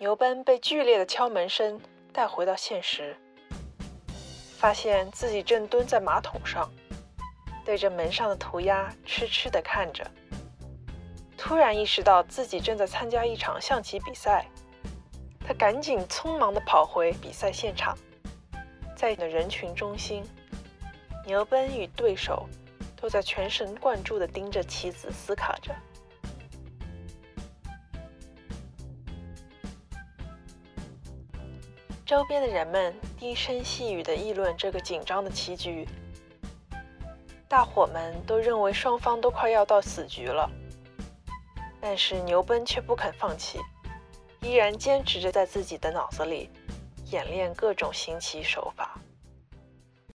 牛奔被剧烈的敲门声带回到现实，发现自己正蹲在马桶上，对着门上的涂鸦痴痴地看着。突然意识到自己正在参加一场象棋比赛，他赶紧匆忙地跑回比赛现场，在人群中心，牛奔与对手都在全神贯注地盯着棋子思考着。周边的人们低声细语地议论这个紧张的棋局，大伙们都认为双方都快要到死局了。但是牛奔却不肯放弃，依然坚持着在自己的脑子里演练各种行棋手法。